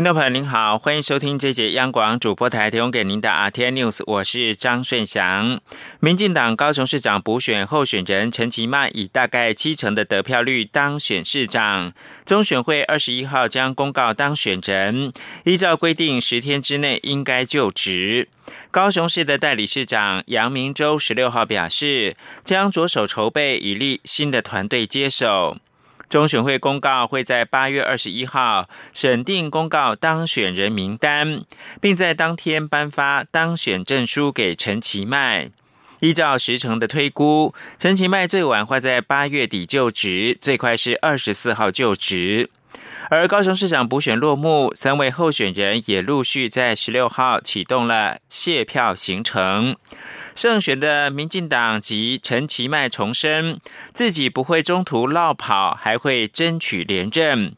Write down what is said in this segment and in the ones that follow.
听众朋友您好，欢迎收听这节央广主播台提供给您的 RT News，我是张顺祥。民进党高雄市长补选候选人陈其迈以大概七成的得票率当选市长，中选会二十一号将公告当选人，依照规定十天之内应该就职。高雄市的代理市长杨明洲十六号表示，将着手筹备以立新的团队接手。中选会公告会在八月二十一号审定公告当选人名单，并在当天颁发当选证书给陈其迈。依照时程的推估，陈其迈最晚会在八月底就职，最快是二十四号就职。而高雄市长补选落幕，三位候选人也陆续在十六号启动了谢票行程。胜选的民进党及陈其迈重申，自己不会中途落跑，还会争取连任。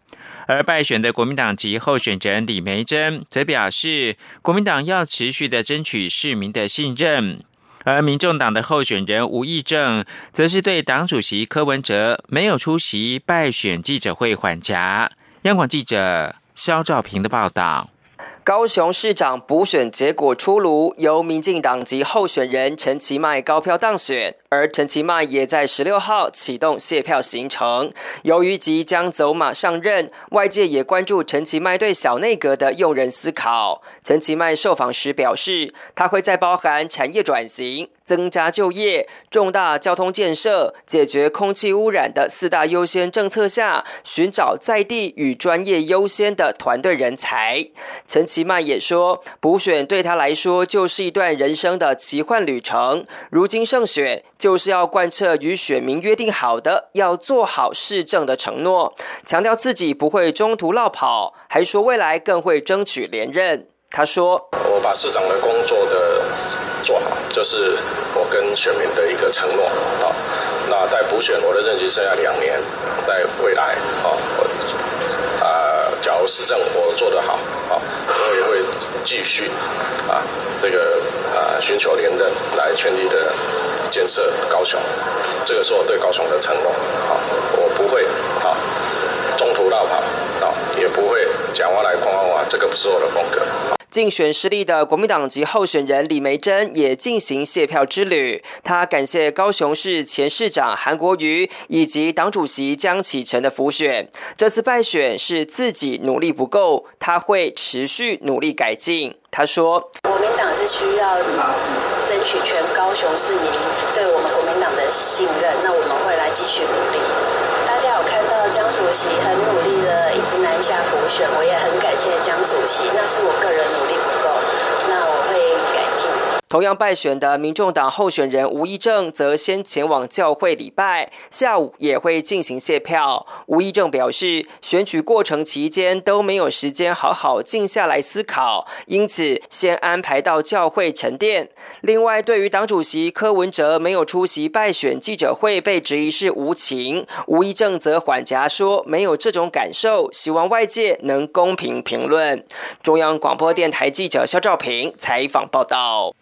而败选的国民党籍候选人李梅珍则表示，国民党要持续的争取市民的信任。而民众党的候选人吴益政，则是对党主席柯文哲没有出席败选记者会缓颊。央广记者肖兆平的报道。高雄市长补选结果出炉，由民进党籍候选人陈其迈高票当选，而陈其迈也在十六号启动卸票行程。由于即将走马上任，外界也关注陈其迈对小内阁的用人思考。陈其迈受访时表示，他会在包含产业转型。增加就业、重大交通建设、解决空气污染的四大优先政策下，寻找在地与专业优先的团队人才。陈其迈也说，补选对他来说就是一段人生的奇幻旅程。如今胜选，就是要贯彻与选民约定好的，要做好市政的承诺，强调自己不会中途落跑，还说未来更会争取连任。他说：“我把市长的工作的做好，就是我跟选民的一个承诺。好，那在补选，我的任期剩下两年，在未来，好，啊，假如市政我做得好，好，我也会继续啊，这个啊，寻求连任，来全力的建设高雄。这个是我对高雄的承诺。好，我不会好中途绕跑，好，也不会讲话来框框话，这个不是我的风格。”竞选失利的国民党籍候选人李梅珍也进行谢票之旅。他感谢高雄市前市长韩国瑜以及党主席江启臣的辅选。这次败选是自己努力不够，他会持续努力改进。他说：“国民党是需要争取全高雄市民对我们国民党的信任，那我们会来继续努力。江主席很努力的一直南下浮选，我也很感谢江主席，那是我个人努力，同样败选的民众党候选人吴益政则先前往教会礼拜，下午也会进行谢票。吴益政表示，选举过程期间都没有时间好好静下来思考，因此先安排到教会沉淀。另外，对于党主席柯文哲没有出席败选记者会，被质疑是无情，吴益政则缓颊说没有这种感受，希望外界能公平评论。中央广播电台记者肖兆平采访报道。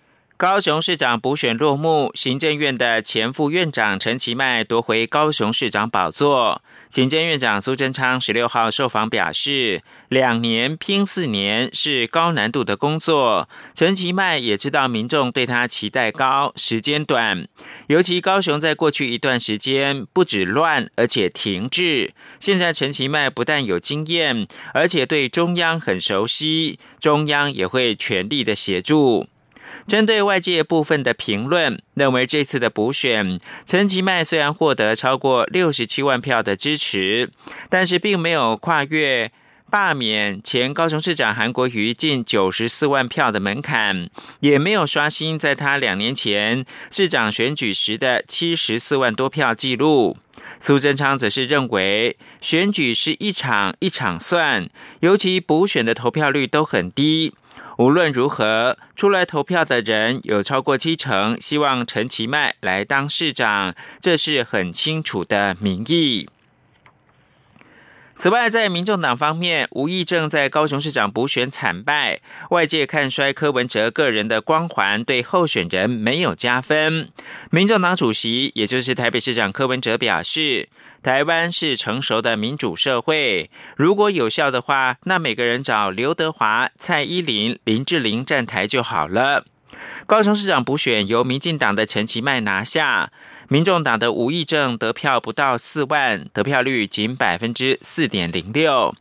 高雄市长补选落幕，行政院的前副院长陈其迈夺回高雄市长宝座。行政院长苏贞昌十六号受访表示，两年拼四年是高难度的工作。陈其迈也知道民众对他期待高，时间短。尤其高雄在过去一段时间不止乱，而且停滞。现在陈其迈不但有经验，而且对中央很熟悉，中央也会全力的协助。针对外界部分的评论，认为这次的补选，陈其迈虽然获得超过六十七万票的支持，但是并没有跨越罢免前高雄市长韩国瑜近九十四万票的门槛，也没有刷新在他两年前市长选举时的七十四万多票记录。苏贞昌则是认为，选举是一场一场算，尤其补选的投票率都很低。无论如何，出来投票的人有超过七成希望陈其迈来当市长，这是很清楚的民意。此外，在民众党方面，吴益正在高雄市长补选惨败，外界看衰柯文哲个人的光环，对候选人没有加分。民众党主席，也就是台北市长柯文哲表示，台湾是成熟的民主社会，如果有效的话，那每个人找刘德华、蔡依林、林志玲站台就好了。高雄市长补选由民进党的陈其迈拿下。民众党的吴益政得票不到四万，得票率仅百分之四点零六。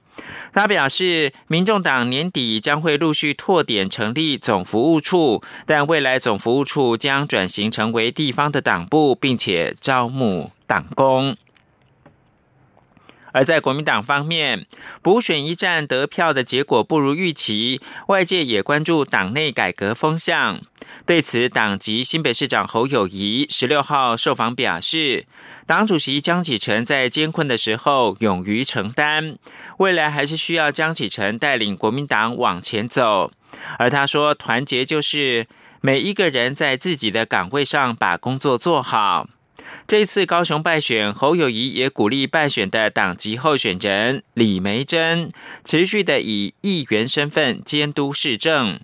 他表示，民众党年底将会陆续拓点成立总服务处，但未来总服务处将转型成为地方的党部，并且招募党工。而在国民党方面，补选一战得票的结果不如预期，外界也关注党内改革风向。对此，党籍新北市长侯友谊十六号受访表示，党主席江启臣在艰困的时候勇于承担，未来还是需要江启臣带领国民党往前走。而他说，团结就是每一个人在自己的岗位上把工作做好。这次高雄败选，侯友谊也鼓励败选的党籍候选人李梅珍持续的以议员身份监督市政。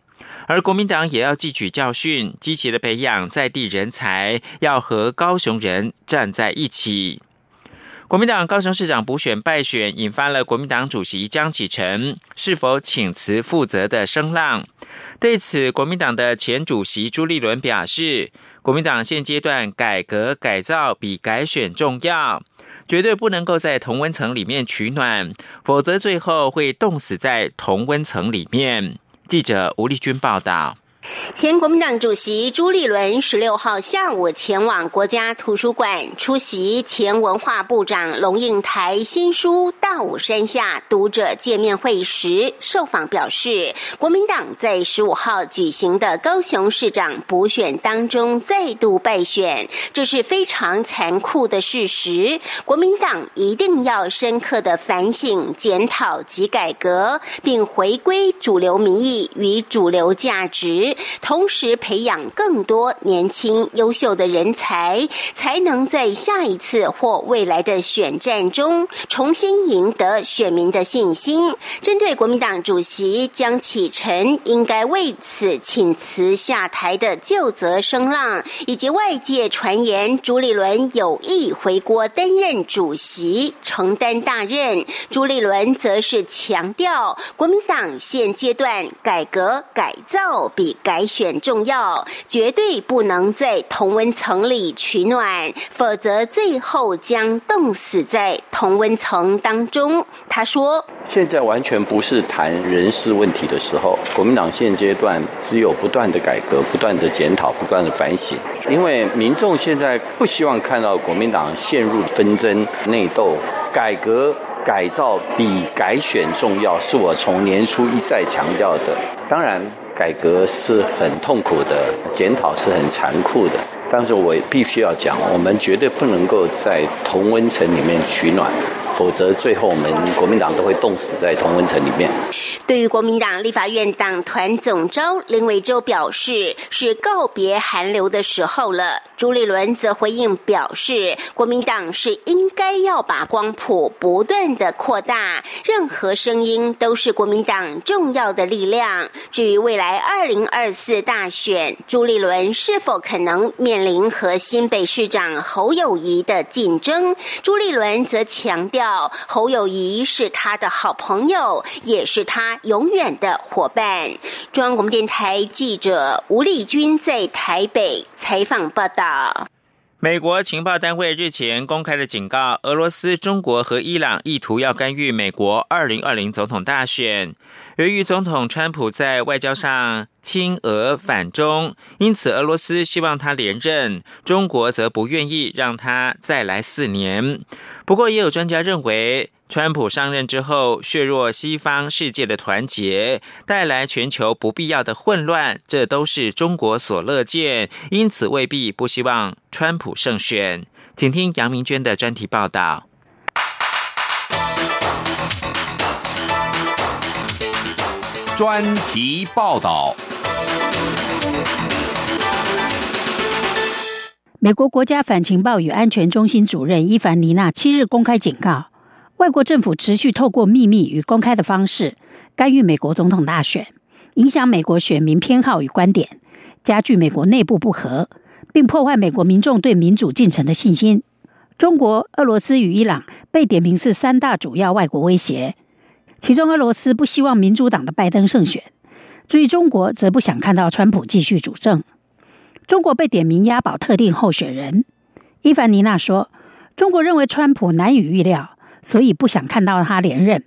而国民党也要汲取教训，积极的培养在地人才，要和高雄人站在一起。国民党高雄市长补选败选，引发了国民党主席江启臣是否请辞负责的声浪。对此，国民党的前主席朱立伦表示，国民党现阶段改革改造比改选重要，绝对不能够在同温层里面取暖，否则最后会冻死在同温层里面。记者吴立军报道。前国民党主席朱立伦十六号下午前往国家图书馆出席前文化部长龙应台新书《大武山下》读者见面会时，受访表示，国民党在十五号举行的高雄市长补选当中再度败选，这是非常残酷的事实。国民党一定要深刻的反省、检讨及改革，并回归主流民意与主流价值。同时培养更多年轻优秀的人才，才能在下一次或未来的选战中重新赢得选民的信心。针对国民党主席江启臣应该为此请辞下台的旧责声浪，以及外界传言朱立伦有意回国担任主席，承担大任，朱立伦则是强调国民党现阶段改革改造比。改选重要，绝对不能在同温层里取暖，否则最后将冻死在同温层当中。他说：“现在完全不是谈人事问题的时候，国民党现阶段只有不断的改革、不断的检讨、不断的反省。因为民众现在不希望看到国民党陷入纷争、内斗，改革改造比改选重要，是我从年初一再强调的。当然。”改革是很痛苦的，检讨是很残酷的，但是我必须要讲，我们绝对不能够在同温层里面取暖。否则，最后我们国民党都会冻死在同温层里面。对于国民党立法院党团总召林伟洲表示，是告别寒流的时候了。朱立伦则回应表示，国民党是应该要把光谱不断的扩大，任何声音都是国民党重要的力量。至于未来二零二四大选，朱立伦是否可能面临和新北市长侯友谊的竞争，朱立伦则强调。侯友谊是他的好朋友，也是他永远的伙伴。中央广播电台记者吴丽君在台北采访报道。美国情报单位日前公开的警告，俄罗斯、中国和伊朗意图要干预美国二零二零总统大选。由于总统川普在外交上亲俄反中，因此俄罗斯希望他连任，中国则不愿意让他再来四年。不过，也有专家认为。川普上任之后，削弱西方世界的团结，带来全球不必要的混乱，这都是中国所乐见，因此未必不希望川普胜选。请听杨明娟的专题报道。专题报道。美国国家反情报与安全中心主任伊凡尼娜七日公开警告。外国政府持续透过秘密与公开的方式干预美国总统大选，影响美国选民偏好与观点，加剧美国内部不和，并破坏美国民众对民主进程的信心。中国、俄罗斯与伊朗被点名是三大主要外国威胁，其中俄罗斯不希望民主党的拜登胜选，至于中国则不想看到川普继续主政。中国被点名押宝特定候选人，伊凡尼娜说：“中国认为川普难以预料，所以不想看到他连任。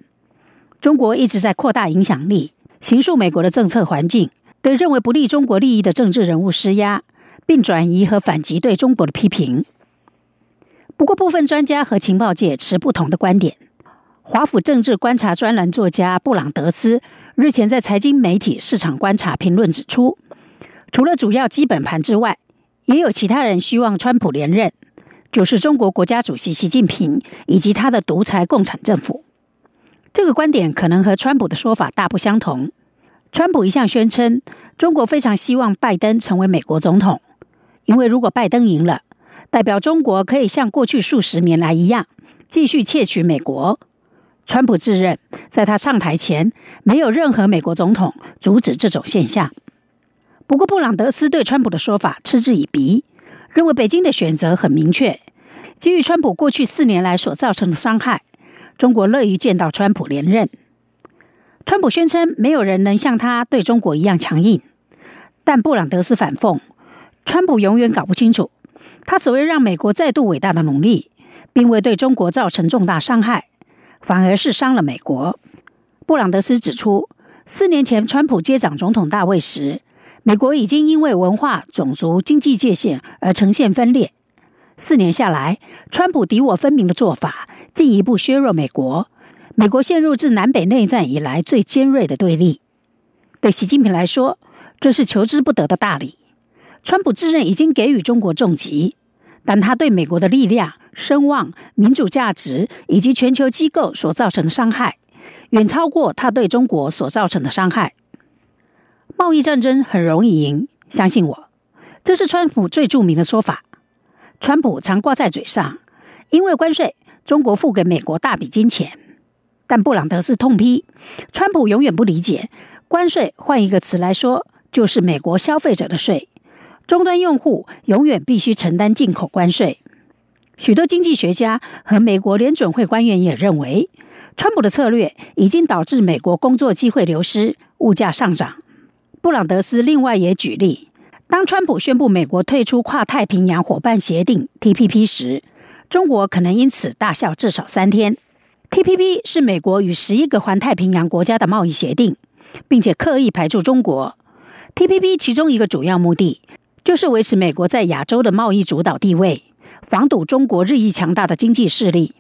中国一直在扩大影响力，形塑美国的政策环境，对认为不利中国利益的政治人物施压，并转移和反击对中国的批评。”不过，部分专家和情报界持不同的观点。华府政治观察专栏作家布朗德斯日前在财经媒体《市场观察》评论指出，除了主要基本盘之外，也有其他人希望川普连任，就是中国国家主席习近平以及他的独裁共产政府。这个观点可能和川普的说法大不相同。川普一向宣称，中国非常希望拜登成为美国总统，因为如果拜登赢了。代表中国可以像过去数十年来一样，继续窃取美国。川普自认，在他上台前，没有任何美国总统阻止这种现象。不过，布朗德斯对川普的说法嗤之以鼻，认为北京的选择很明确。基于川普过去四年来所造成的伤害，中国乐于见到川普连任。川普宣称，没有人能像他对中国一样强硬。但布朗德斯反讽，川普永远搞不清楚。他所谓让美国再度伟大的努力，并未对中国造成重大伤害，反而是伤了美国。布朗德斯指出，四年前川普接掌总统大位时，美国已经因为文化、种族、经济界限而呈现分裂。四年下来，川普敌我分明的做法进一步削弱美国，美国陷入自南北内战以来最尖锐的对立。对习近平来说，这是求之不得的大礼。川普自认已经给予中国重击，但他对美国的力量、声望、民主价值以及全球机构所造成的伤害，远超过他对中国所造成的伤害。贸易战争很容易赢，相信我，这是川普最著名的说法。川普常挂在嘴上，因为关税，中国付给美国大笔金钱。但布朗德斯痛批，川普永远不理解关税，换一个词来说，就是美国消费者的税。终端用户永远必须承担进口关税。许多经济学家和美国联准会官员也认为，川普的策略已经导致美国工作机会流失、物价上涨。布朗德斯另外也举例，当川普宣布美国退出跨太平洋伙伴协定 （TPP） 时，中国可能因此大笑至少三天。TPP 是美国与十一个环太平洋国家的贸易协定，并且刻意排除中国。TPP 其中一个主要目的。就是维持美国在亚洲的贸易主导地位，防堵中国日益强大的经济势力。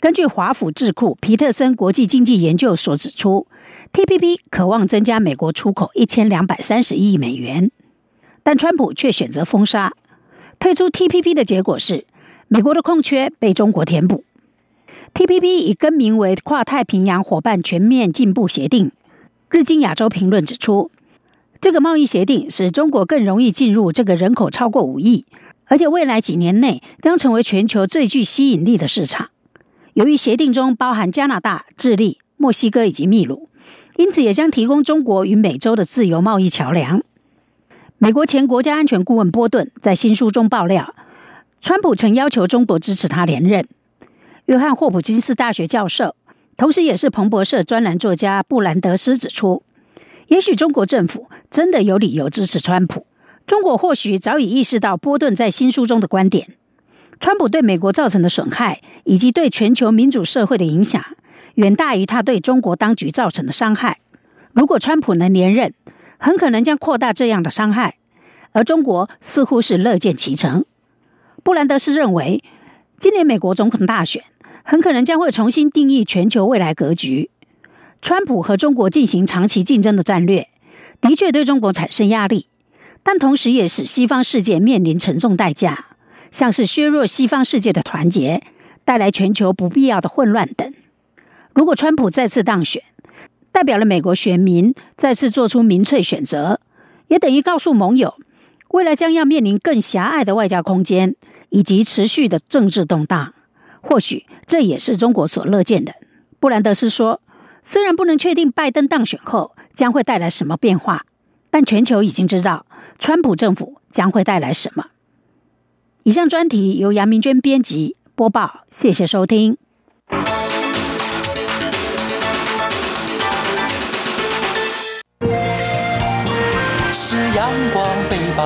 根据华府智库皮特森国际经济研究所指出，TPP 渴望增加美国出口一千两百三十亿美元，但川普却选择封杀。退出 TPP 的结果是，美国的空缺被中国填补。TPP 已更名为跨太平洋伙伴全面进步协定。日经亚洲评论指出。这个贸易协定使中国更容易进入这个人口超过五亿，而且未来几年内将成为全球最具吸引力的市场。由于协定中包含加拿大、智利、墨西哥以及秘鲁，因此也将提供中国与美洲的自由贸易桥梁。美国前国家安全顾问波顿在新书中爆料，川普曾要求中国支持他连任。约翰霍普金斯大学教授，同时也是彭博社专栏作家布兰德斯指出。也许中国政府真的有理由支持川普。中国或许早已意识到波顿在新书中的观点：川普对美国造成的损害以及对全球民主社会的影响，远大于他对中国当局造成的伤害。如果川普能连任，很可能将扩大这样的伤害，而中国似乎是乐见其成。布兰德斯认为，今年美国总统大选很可能将会重新定义全球未来格局。川普和中国进行长期竞争的战略，的确对中国产生压力，但同时也使西方世界面临沉重代价，像是削弱西方世界的团结，带来全球不必要的混乱等。如果川普再次当选，代表了美国选民再次做出民粹选择，也等于告诉盟友，未来将要面临更狭隘的外交空间以及持续的政治动荡。或许这也是中国所乐见的。布兰德斯说：“虽然不能确定拜登当选后将会带来什么变化，但全球已经知道川普政府将会带来什么。”以上专题由杨明娟编辑播报，谢谢收听。是阳光，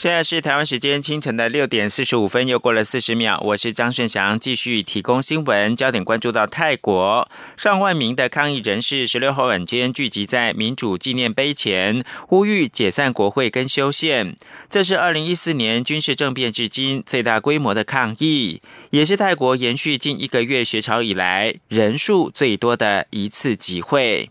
现在是台湾时间清晨的六点四十五分，又过了四十秒。我是张顺祥，继续提供新闻焦点，关注到泰国上万名的抗议人士十六号晚间聚集在民主纪念碑前，呼吁解散国会跟修宪。这是二零一四年军事政变至今最大规模的抗议，也是泰国延续近一个月学潮以来人数最多的一次集会。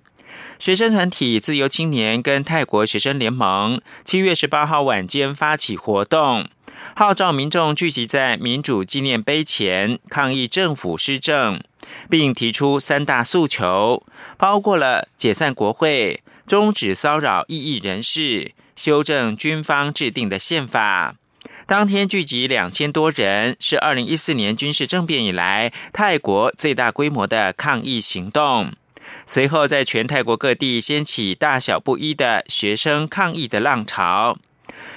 学生团体自由青年跟泰国学生联盟七月十八号晚间发起活动，号召民众聚集在民主纪念碑前抗议政府施政，并提出三大诉求，包括了解散国会、终止骚扰异议人士、修正军方制定的宪法。当天聚集两千多人，是二零一四年军事政变以来泰国最大规模的抗议行动。随后，在全泰国各地掀起大小不一的学生抗议的浪潮。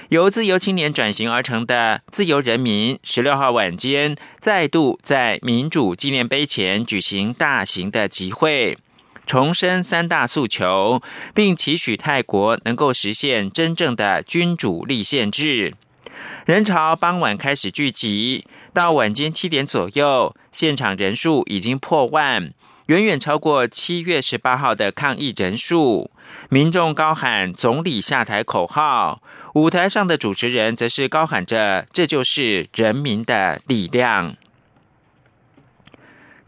由自由青年转型而成的自由人民，十六号晚间再度在民主纪念碑前举行大型的集会，重申三大诉求，并期许泰国能够实现真正的君主立宪制。人潮傍晚开始聚集，到晚间七点左右，现场人数已经破万。远远超过七月十八号的抗议人数，民众高喊“总理下台”口号，舞台上的主持人则是高喊着“这就是人民的力量”。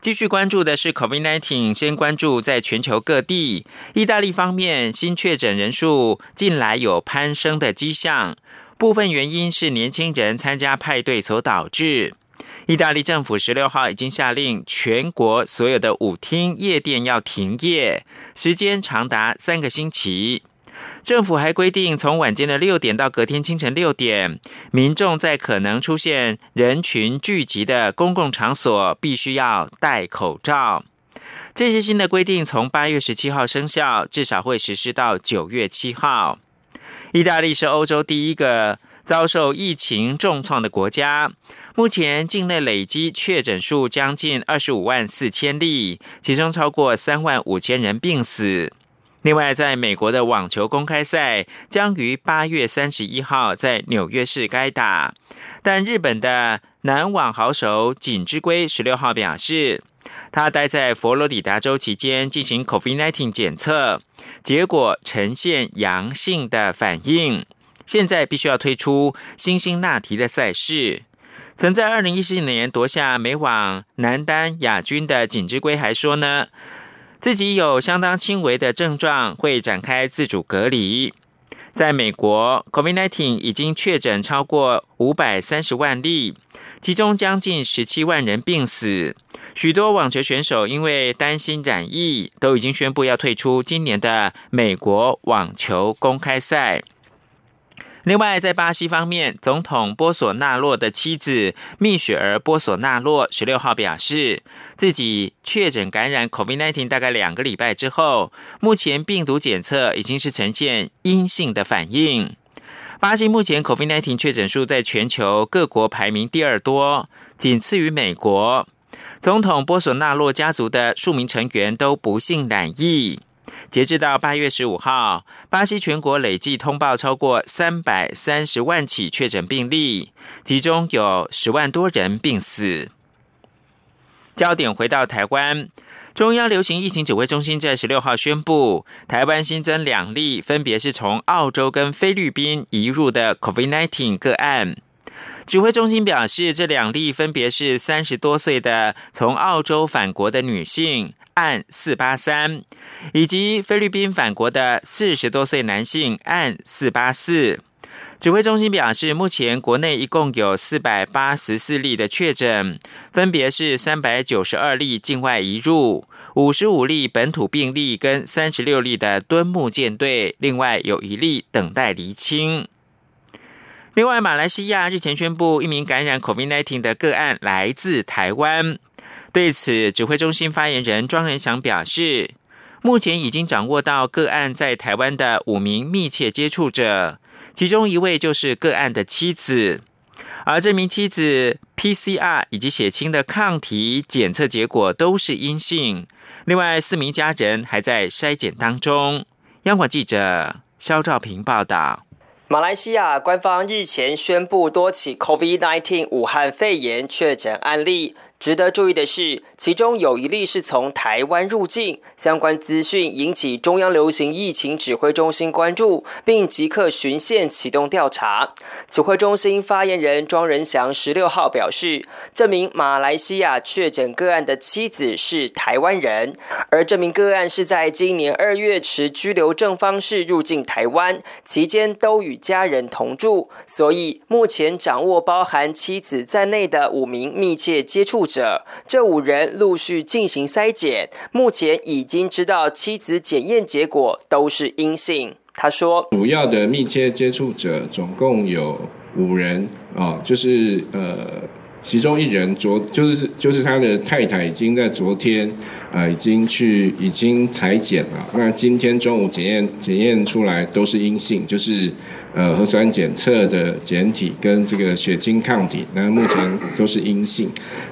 继续关注的是 COVID-19，先关注在全球各地，意大利方面新确诊人数近来有攀升的迹象，部分原因是年轻人参加派对所导致。意大利政府十六号已经下令，全国所有的舞厅、夜店要停业，时间长达三个星期。政府还规定，从晚间的六点到隔天清晨六点，民众在可能出现人群聚集的公共场所，必须要戴口罩。这些新的规定从八月十七号生效，至少会实施到九月七号。意大利是欧洲第一个。遭受疫情重创的国家，目前境内累积确诊数将近二十五万四千例，其中超过三万五千人病死。另外，在美国的网球公开赛将于八月三十一号在纽约市该打，但日本的男网好手锦织圭十六号表示，他待在佛罗里达州期间进行 COVID-19 检测，结果呈现阳性的反应。现在必须要推出新兴纳提的赛事。曾在二零一四年夺下美网男单亚军的锦织圭还说呢，自己有相当轻微的症状，会展开自主隔离。在美国，COVID-19 已经确诊超过五百三十万例，其中将近十七万人病死。许多网球选手因为担心染疫，都已经宣布要退出今年的美国网球公开赛。另外，在巴西方面，总统波索纳洛的妻子蜜雪儿·波索纳洛十六号表示，自己确诊感染 COVID-19 大概两个礼拜之后，目前病毒检测已经是呈现阴性的反应。巴西目前 COVID-19 确诊数在全球各国排名第二多，仅次于美国。总统波索纳洛家族的数名成员都不幸染疫。截至到八月十五号，巴西全国累计通报超过三百三十万起确诊病例，其中有十万多人病死。焦点回到台湾，中央流行疫情指挥中心在十六号宣布，台湾新增两例，分别是从澳洲跟菲律宾移入的 COVID-19 个案。指挥中心表示，这两例分别是三十多岁的从澳洲返国的女性。案四八三，以及菲律宾返国的四十多岁男性案四八四，指挥中心表示，目前国内一共有四百八十四例的确诊，分别是三百九十二例境外移入、五十五例本土病例跟三十六例的敦木舰队，另外有一例等待厘清。另外，马来西亚日前宣布，一名感染 COVID-19 的个案来自台湾。对此，指挥中心发言人庄仁祥表示，目前已经掌握到个案在台湾的五名密切接触者，其中一位就是个案的妻子，而这名妻子 PCR 以及血清的抗体检测结果都是阴性。另外四名家人还在筛检当中。央广记者肖兆平报道。马来西亚官方日前宣布多起 COVID-19 武汉肺炎确诊案例。值得注意的是，其中有一例是从台湾入境，相关资讯引起中央流行疫情指挥中心关注，并即刻巡线启动调查。指挥中心发言人庄仁祥十六号表示，这名马来西亚确诊个案的妻子是台湾人，而这名个案是在今年二月持居留证方式入境台湾，期间都与家人同住，所以目前掌握包含妻子在内的五名密切接触。者，这五人陆续进行筛检，目前已经知道妻子检验结果都是阴性。他说，主要的密切接触者总共有五人啊，就是呃。其中一人昨就是就是他的太太已经在昨天，啊，已经去已经裁剪了。那今天中午检验检验出来都是阴性，就是呃核酸检测的检体跟这个血清抗体，那目前都是阴性。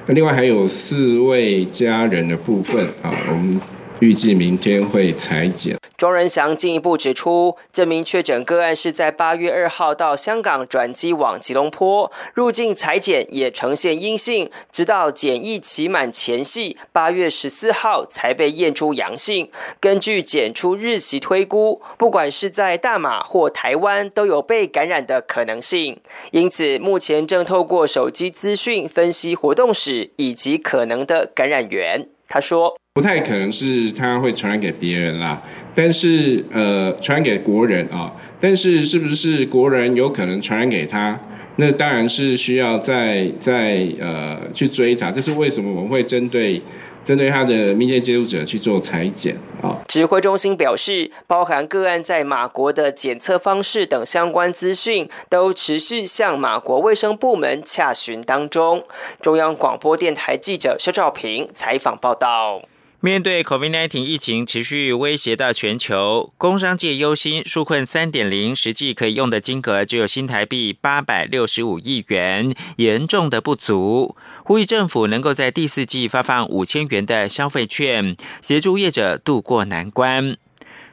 那另外还有四位家人的部分啊，我们。预计明天会裁剪。庄仁祥进一步指出，这名确诊个案是在八月二号到香港转机往吉隆坡入境裁剪，也呈现阴性，直到检疫期满前夕八月十四号才被验出阳性。根据检出日期推估，不管是在大马或台湾都有被感染的可能性。因此，目前正透过手机资讯分析活动史以及可能的感染源。他说。不太可能是他会传染给别人啦，但是呃，传染给国人啊，但是是不是国人有可能传染给他？那当然是需要再再呃去追查。这是为什么我们会针对针对他的密切接触者去做裁剪啊？指挥中心表示，包含个案在马国的检测方式等相关资讯，都持续向马国卫生部门洽询当中。中央广播电台记者肖兆平采访报道。面对 COVID-19 疫情持续威胁到全球，工商界忧心纾困三点零实际可以用的金额只有新台币八百六十五亿元，严重的不足。呼吁政府能够在第四季发放五千元的消费券，协助业者渡过难关。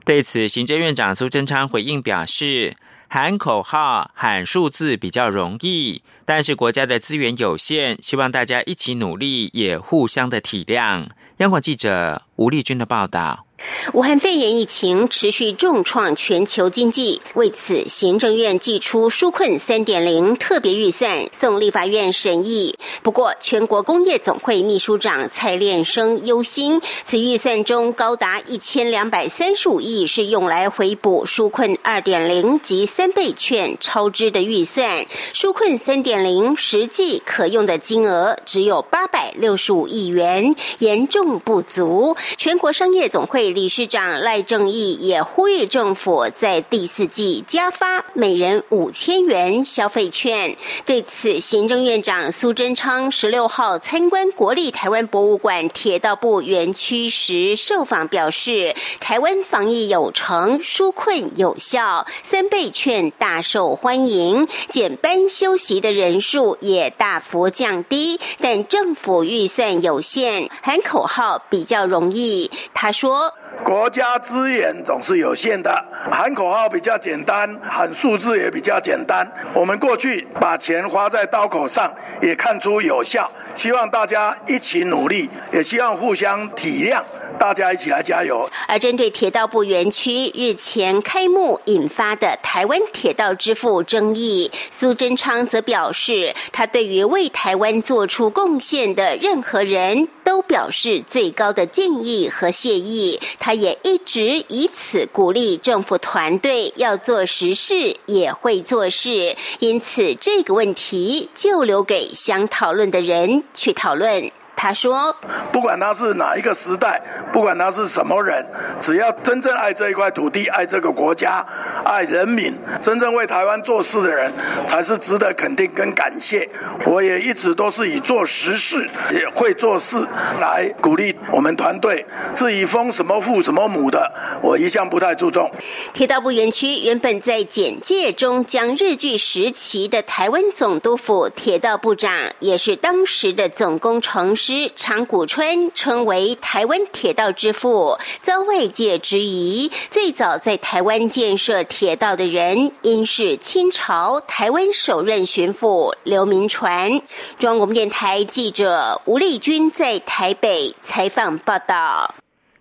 对此，行政院长苏贞昌回应表示：“喊口号、喊数字比较容易，但是国家的资源有限，希望大家一起努力，也互相的体谅。”央广记者吴丽君的报道。武汉肺炎疫情持续重创全球经济，为此，行政院寄出纾困三点零特别预算送立法院审议。不过，全国工业总会秘书长蔡炼生忧心，此预算中高达一千两百三十五亿是用来回补纾困二点零及三倍券超支的预算，纾困三点零实际可用的金额只有八百六十五亿元，严重不足。全国商业总会。理事长赖正义也呼吁政府在第四季加发每人五千元消费券。对此，行政院长苏贞昌十六号参观国立台湾博物馆铁道部园区时受访表示，台湾防疫有成，纾困有效，三倍券大受欢迎，减班休息的人数也大幅降低。但政府预算有限，喊口号比较容易。他说。国家资源总是有限的，喊口号比较简单，喊数字也比较简单。我们过去把钱花在刀口上，也看出有效。希望大家一起努力，也希望互相体谅，大家一起来加油。而针对铁道部园区日前开幕引发的台湾铁道支付争议，苏贞昌则表示，他对于为台湾做出贡献的任何人。都表示最高的敬意和谢意。他也一直以此鼓励政府团队要做实事，也会做事。因此，这个问题就留给想讨论的人去讨论。他说：“不管他是哪一个时代，不管他是什么人，只要真正爱这一块土地、爱这个国家、爱人民，真正为台湾做事的人，才是值得肯定跟感谢。我也一直都是以做实事、也会做事来鼓励我们团队。至于封什么父什么母的，我一向不太注重。”铁道部园区原本在简介中将日据时期的台湾总督府铁道部长，也是当时的总工程师。长谷川称为台湾铁道之父，遭外界质疑。最早在台湾建设铁道的人，应是清朝台湾首任巡抚刘铭传。中国电台记者吴丽君在台北采访报道。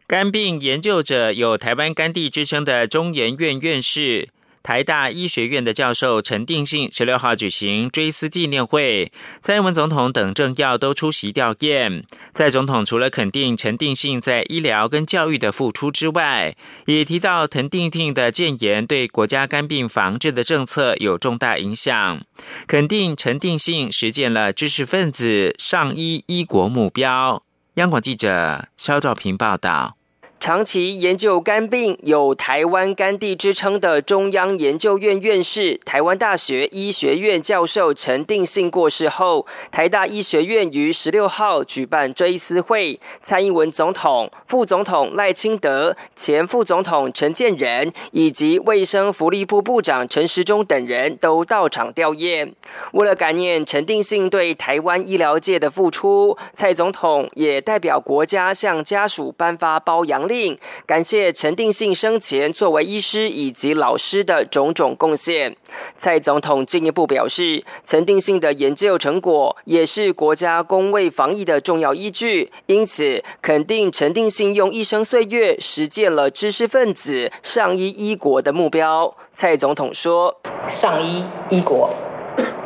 肝病研究者有台湾肝帝之称的中研院院士。台大医学院的教授陈定信十六号举行追思纪念会，蔡英文总统等政要都出席吊唁。蔡总统除了肯定陈定信在医疗跟教育的付出之外，也提到陈定信的建言对国家肝病防治的政策有重大影响，肯定陈定信实践了知识分子上医医国目标。央广记者肖兆平报道。长期研究肝病、有“台湾肝帝”之称的中央研究院院士、台湾大学医学院教授陈定信过世后，台大医学院于十六号举办追思会，蔡英文总统、副总统赖清德、前副总统陈建仁以及卫生福利部部长陈时中等人都到场吊唁。为了感念陈定信对台湾医疗界的付出，蔡总统也代表国家向家属颁发褒扬。令感谢陈定信生前作为医师以及老师的种种贡献。蔡总统进一步表示，陈定信的研究成果也是国家公卫防疫的重要依据，因此肯定陈定信用一生岁月实践了知识分子上医医国的目标。蔡总统说：“上医医国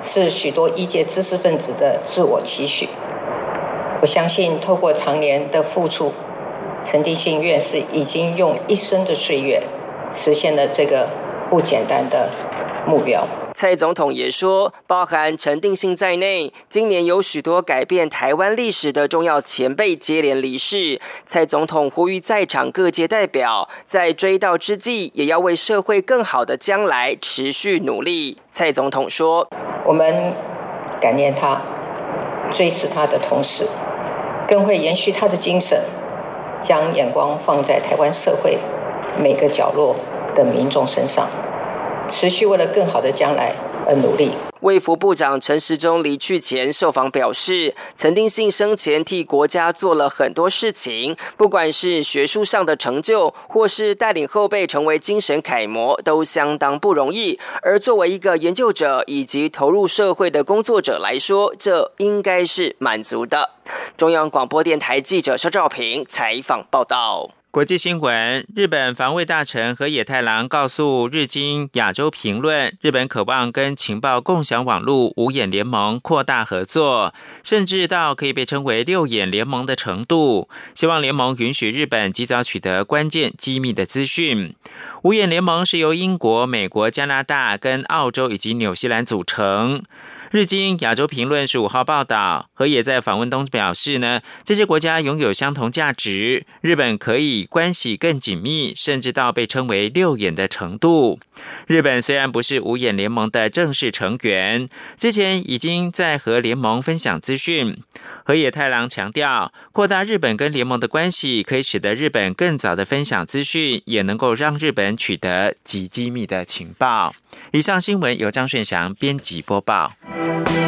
是许多医界知识分子的自我期许。我相信，透过常年的付出。”陈定信院士已经用一生的岁月，实现了这个不简单的目标。蔡总统也说，包含陈定信在内，今年有许多改变台湾历史的重要前辈接连离世。蔡总统呼吁在场各界代表，在追悼之际，也要为社会更好的将来持续努力。蔡总统说：“我们感念他，追思他的同时，更会延续他的精神。”将眼光放在台湾社会每个角落的民众身上，持续为了更好的将来而努力。卫福部长陈时中离去前受访表示，陈定信生前替国家做了很多事情，不管是学术上的成就，或是带领后辈成为精神楷模，都相当不容易。而作为一个研究者以及投入社会的工作者来说，这应该是满足的。中央广播电台记者肖照平采访报道。国际新闻：日本防卫大臣和野太郎告诉日经亚洲评论，日本渴望跟情报共享网络五眼联盟扩大合作，甚至到可以被称为六眼联盟的程度。希望联盟允许日本及早取得关键机密的资讯。五眼联盟是由英国、美国、加拿大跟澳洲以及纽西兰组成。日经亚洲评论十五号报道，河野在访问中表示呢，这些国家拥有相同价值，日本可以关系更紧密，甚至到被称为六眼的程度。日本虽然不是五眼联盟的正式成员，之前已经在和联盟分享资讯。河野太郎强调，扩大日本跟联盟的关系，可以使得日本更早的分享资讯，也能够让日本取得极机密的情报。以上新闻由张顺祥编辑播报。Thank you.